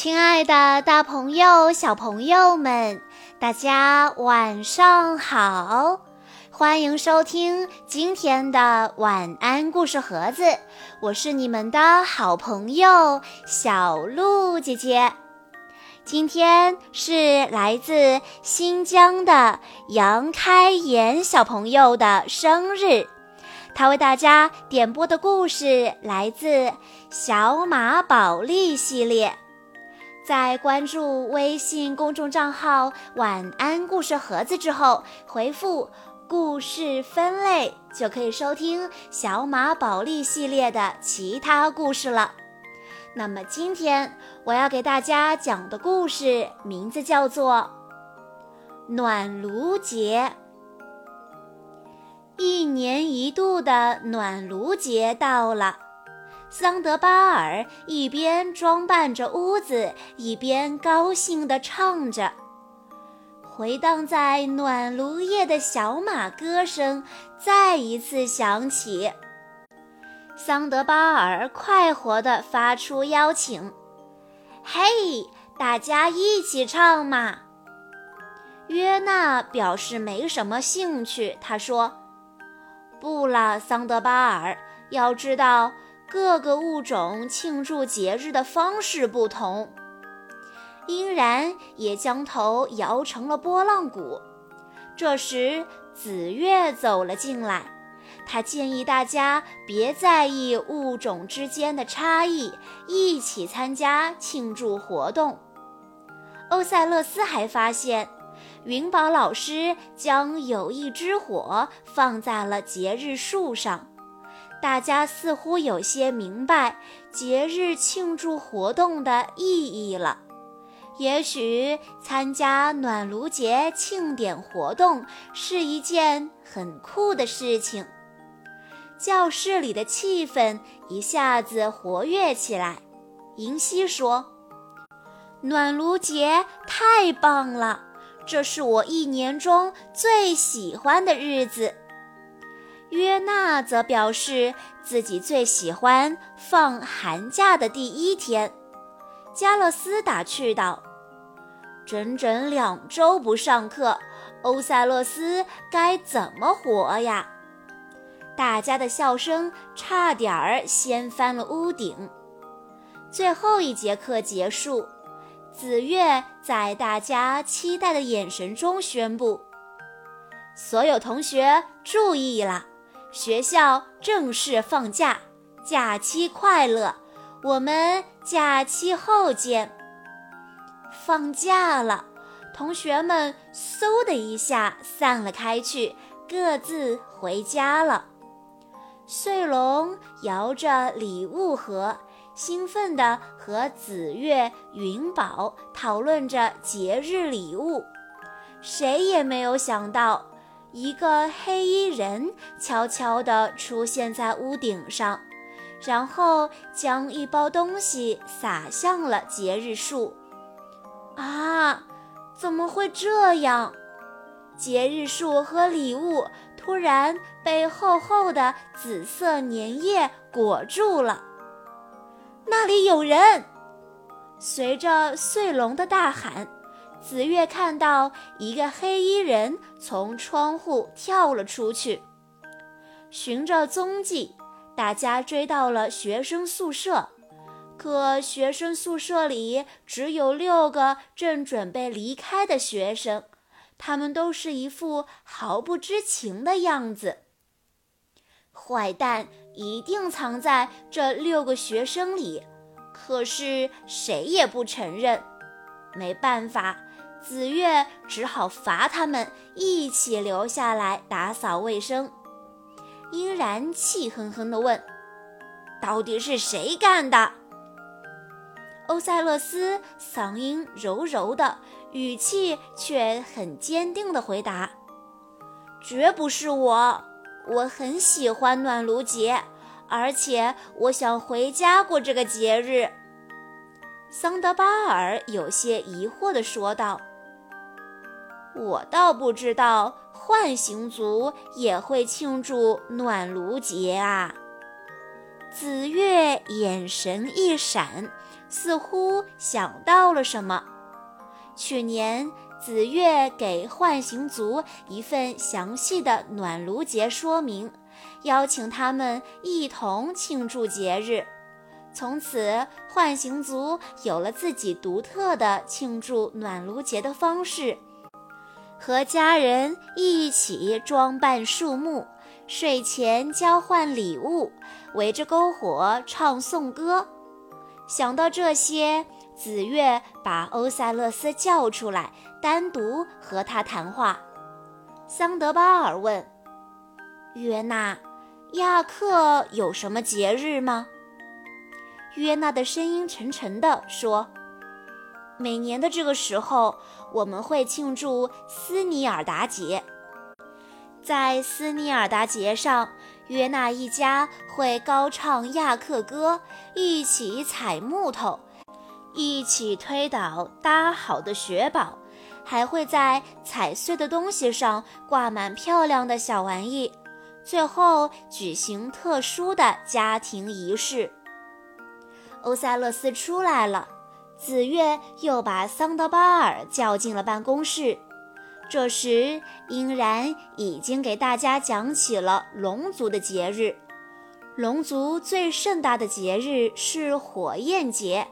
亲爱的，大朋友、小朋友们，大家晚上好！欢迎收听今天的晚安故事盒子，我是你们的好朋友小鹿姐姐。今天是来自新疆的杨开颜小朋友的生日，他为大家点播的故事来自《小马宝莉》系列。在关注微信公众账号“晚安故事盒子”之后，回复“故事分类”就可以收听小马宝莉系列的其他故事了。那么今天我要给大家讲的故事名字叫做《暖炉节》。一年一度的暖炉节到了。桑德巴尔一边装扮着屋子，一边高兴地唱着。回荡在暖炉夜的小马歌声再一次响起。桑德巴尔快活地发出邀请：“嘿，大家一起唱嘛！”约纳表示没什么兴趣。他说：“不了，桑德巴尔，要知道。”各个物种庆祝节日的方式不同，殷然也将头摇成了拨浪鼓。这时，紫月走了进来，他建议大家别在意物种之间的差异，一起参加庆祝活动。欧塞勒斯还发现，云宝老师将友谊之火放在了节日树上。大家似乎有些明白节日庆祝活动的意义了。也许参加暖炉节庆典活动是一件很酷的事情。教室里的气氛一下子活跃起来。银溪说：“暖炉节太棒了，这是我一年中最喜欢的日子。”约纳则表示自己最喜欢放寒假的第一天。加勒斯打趣道：“整整两周不上课，欧塞勒斯该怎么活呀？”大家的笑声差点儿掀翻了屋顶。最后一节课结束，紫月在大家期待的眼神中宣布：“所有同学注意了！”学校正式放假，假期快乐！我们假期后见。放假了，同学们嗖的一下散了开去，各自回家了。穗龙摇着礼物盒，兴奋地和紫月、云宝讨论着节日礼物。谁也没有想到。一个黑衣人悄悄地出现在屋顶上，然后将一包东西撒向了节日树。啊，怎么会这样？节日树和礼物突然被厚厚的紫色粘液裹住了。那里有人！随着穗龙的大喊。紫月看到一个黑衣人从窗户跳了出去，循着踪迹，大家追到了学生宿舍。可学生宿舍里只有六个正准备离开的学生，他们都是一副毫不知情的样子。坏蛋一定藏在这六个学生里，可是谁也不承认。没办法。紫月只好罚他们一起留下来打扫卫生。殷然气哼哼地问：“到底是谁干的？”欧塞勒斯嗓音柔柔的，语气却很坚定地回答：“绝不是我。我很喜欢暖炉节，而且我想回家过这个节日。”桑德巴尔有些疑惑地说道。我倒不知道幻形族也会庆祝暖炉节啊！紫月眼神一闪，似乎想到了什么。去年，紫月给幻形族一份详细的暖炉节说明，邀请他们一同庆祝节日。从此，幻形族有了自己独特的庆祝暖炉节的方式：和家人一起装扮树木，睡前交换礼物，围着篝火唱颂歌。想到这些，紫月把欧塞勒斯叫出来，单独和他谈话。桑德巴尔问：“约纳，亚克有什么节日吗？”约纳的声音沉沉地说：“每年的这个时候，我们会庆祝斯尼尔达节。在斯尼尔达节上，约纳一家会高唱亚克歌，一起采木头。”一起推倒搭好的雪堡，还会在踩碎的东西上挂满漂亮的小玩意，最后举行特殊的家庭仪式。欧塞勒斯出来了，紫月又把桑德巴尔叫进了办公室。这时，英然已经给大家讲起了龙族的节日。龙族最盛大的节日是火焰节。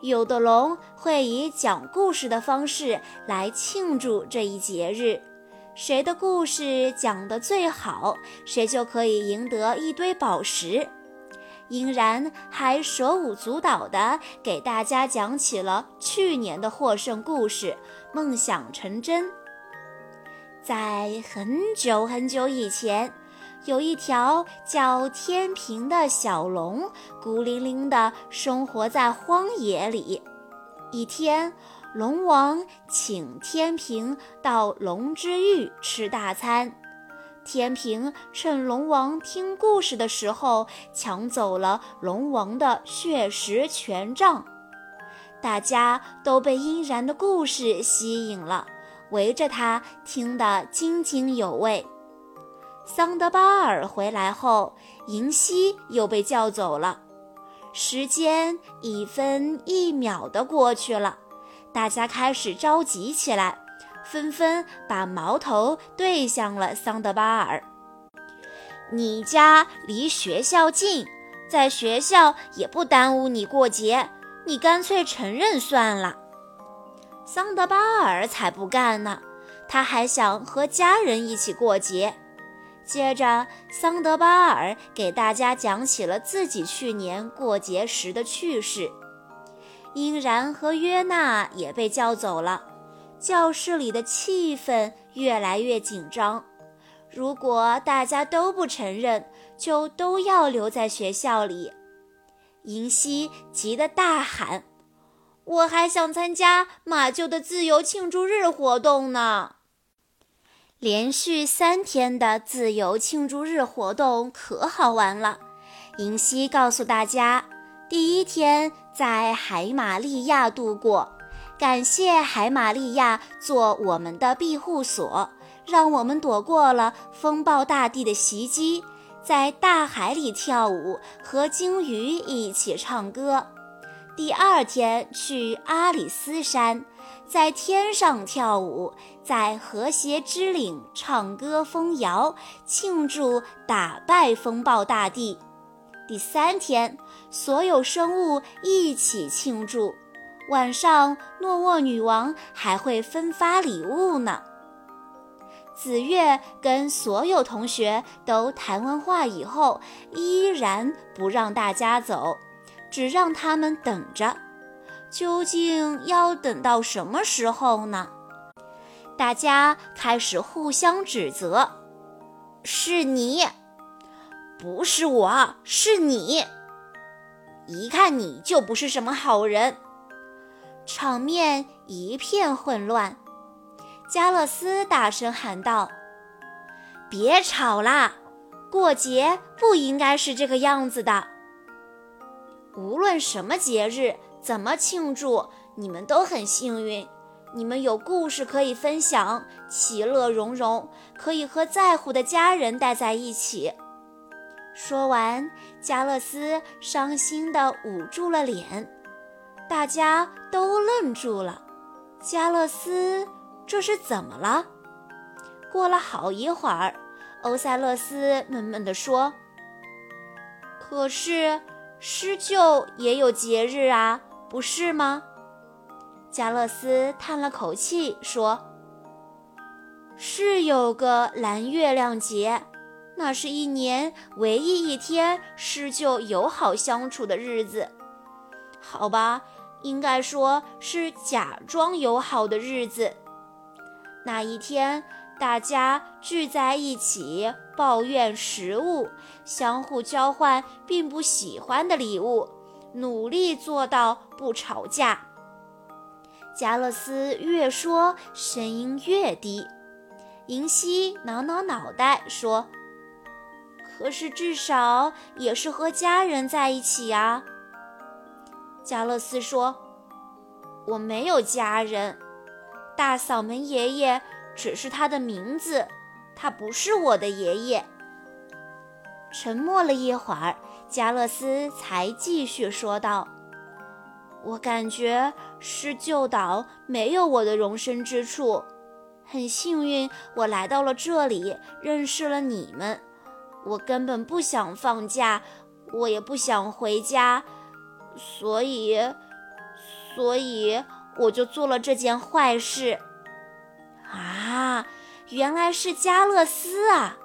有的龙会以讲故事的方式来庆祝这一节日，谁的故事讲得最好，谁就可以赢得一堆宝石。殷然还手舞足蹈地给大家讲起了去年的获胜故事，梦想成真。在很久很久以前。有一条叫天平的小龙，孤零零地生活在荒野里。一天，龙王请天平到龙之域吃大餐。天平趁龙王听故事的时候，抢走了龙王的血石权杖。大家都被殷然的故事吸引了，围着他听得津津有味。桑德巴尔回来后，银溪又被叫走了。时间一分一秒地过去了，大家开始着急起来，纷纷把矛头对向了桑德巴尔。你家离学校近，在学校也不耽误你过节，你干脆承认算了。桑德巴尔才不干呢，他还想和家人一起过节。接着，桑德巴尔给大家讲起了自己去年过节时的趣事。英然和约纳也被叫走了，教室里的气氛越来越紧张。如果大家都不承认，就都要留在学校里。银溪急得大喊：“我还想参加马厩的自由庆祝日活动呢！”连续三天的自由庆祝日活动可好玩了。银溪告诉大家，第一天在海玛利亚度过，感谢海玛利亚做我们的庇护所，让我们躲过了风暴大地的袭击，在大海里跳舞，和鲸鱼一起唱歌。第二天去阿里斯山。在天上跳舞，在和谐之岭唱歌风谣，庆祝打败风暴大帝。第三天，所有生物一起庆祝。晚上，诺沃女王还会分发礼物呢。紫月跟所有同学都谈完话以后，依然不让大家走，只让他们等着。究竟要等到什么时候呢？大家开始互相指责：“是你，不是我，是你！一看你就不是什么好人。”场面一片混乱。加勒斯大声喊道：“别吵啦！过节不应该是这个样子的。无论什么节日。”怎么庆祝？你们都很幸运，你们有故事可以分享，其乐融融，可以和在乎的家人待在一起。说完，加勒斯伤心地捂住了脸。大家都愣住了。加勒斯，这是怎么了？过了好一会儿，欧塞勒斯闷闷地说：“可是施救也有节日啊，不是吗？”加勒斯叹了口气说：“是有个蓝月亮节，那是一年唯一一天施救友好相处的日子。好吧，应该说是假装友好的日子。那一天，大家聚在一起，抱怨食物，相互交换并不喜欢的礼物，努力做到不吵架。”加勒斯越说，声音越低。银溪挠挠脑袋说：“可是至少也是和家人在一起呀。”加勒斯说：“我没有家人，大嗓门爷爷只是他的名字，他不是我的爷爷。”沉默了一会儿，加勒斯才继续说道。我感觉是旧岛没有我的容身之处，很幸运我来到了这里，认识了你们。我根本不想放假，我也不想回家，所以，所以我就做了这件坏事。啊，原来是加勒斯啊！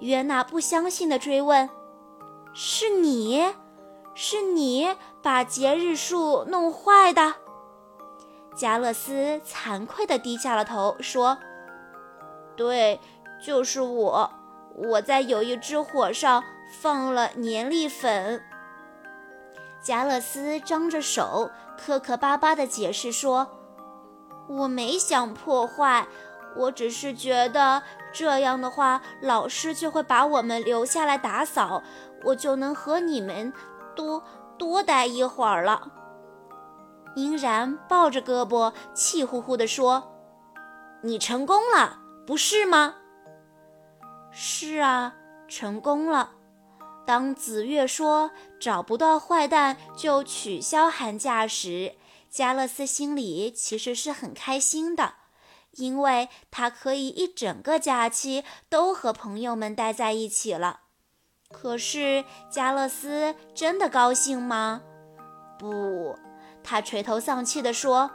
约娜不相信地追问：“是你？”是你把节日树弄坏的，加勒斯惭愧地低下了头，说：“对，就是我，我在有一只火上放了粘粒粉。”加勒斯张着手，磕磕巴巴地解释说：“我没想破坏，我只是觉得这样的话，老师就会把我们留下来打扫，我就能和你们。”多多待一会儿了。殷然抱着胳膊，气呼呼地说：“你成功了，不是吗？”“是啊，成功了。”当紫月说找不到坏蛋就取消寒假时，加勒斯心里其实是很开心的，因为他可以一整个假期都和朋友们待在一起了。可是加勒斯真的高兴吗？不，他垂头丧气地说：“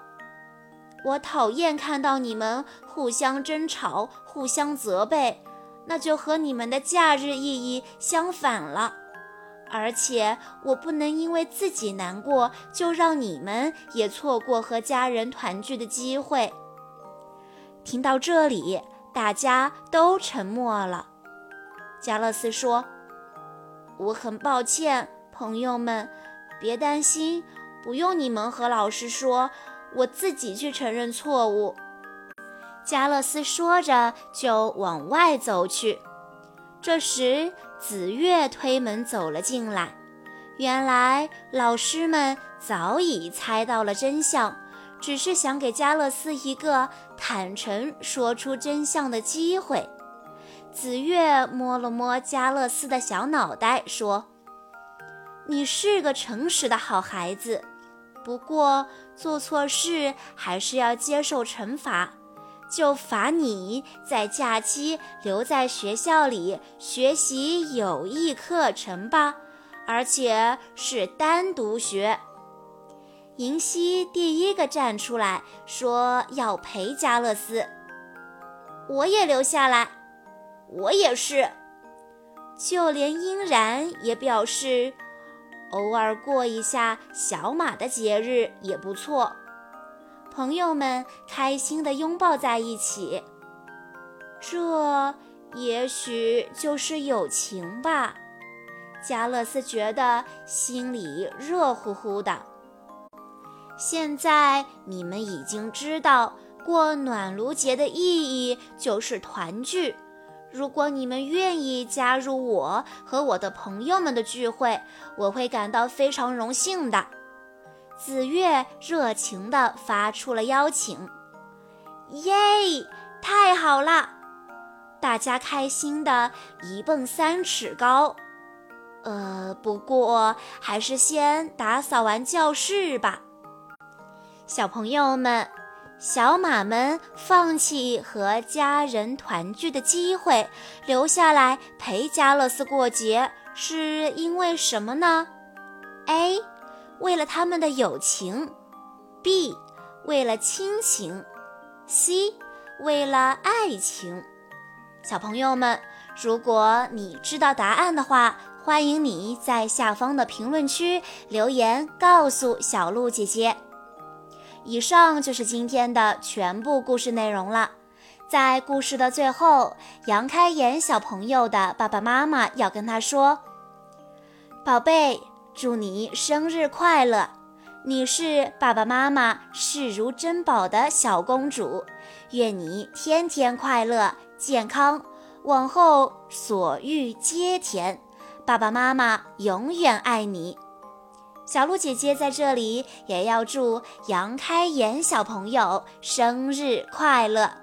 我讨厌看到你们互相争吵、互相责备，那就和你们的假日意义相反了。而且我不能因为自己难过，就让你们也错过和家人团聚的机会。”听到这里，大家都沉默了。加勒斯说。我很抱歉，朋友们，别担心，不用你们和老师说，我自己去承认错误。加勒斯说着就往外走去。这时，紫月推门走了进来。原来，老师们早已猜到了真相，只是想给加勒斯一个坦诚说出真相的机会。紫月摸了摸加勒斯的小脑袋，说：“你是个诚实的好孩子，不过做错事还是要接受惩罚，就罚你在假期留在学校里学习有益课程吧，而且是单独学。”银溪第一个站出来说要陪加勒斯，我也留下来。我也是，就连英然也表示，偶尔过一下小马的节日也不错。朋友们开心地拥抱在一起，这也许就是友情吧。加勒斯觉得心里热乎乎的。现在你们已经知道，过暖炉节的意义就是团聚。如果你们愿意加入我和我的朋友们的聚会，我会感到非常荣幸的。紫月热情地发出了邀请。耶，太好了！大家开心的一蹦三尺高。呃，不过还是先打扫完教室吧。小朋友们，小马们放弃和家人团聚的机会，留下来陪加勒斯过节，是因为什么呢？A. 为了他们的友情；B. 为了亲情；C. 为了爱情。小朋友们，如果你知道答案的话，欢迎你在下方的评论区留言告诉小鹿姐姐。以上就是今天的全部故事内容了。在故事的最后，杨开颜小朋友的爸爸妈妈要跟他说：“宝贝，祝你生日快乐！你是爸爸妈妈视如珍宝的小公主，愿你天天快乐、健康，往后所遇皆甜。爸爸妈妈永远爱你。”小鹿姐姐在这里也要祝杨开颜小朋友生日快乐！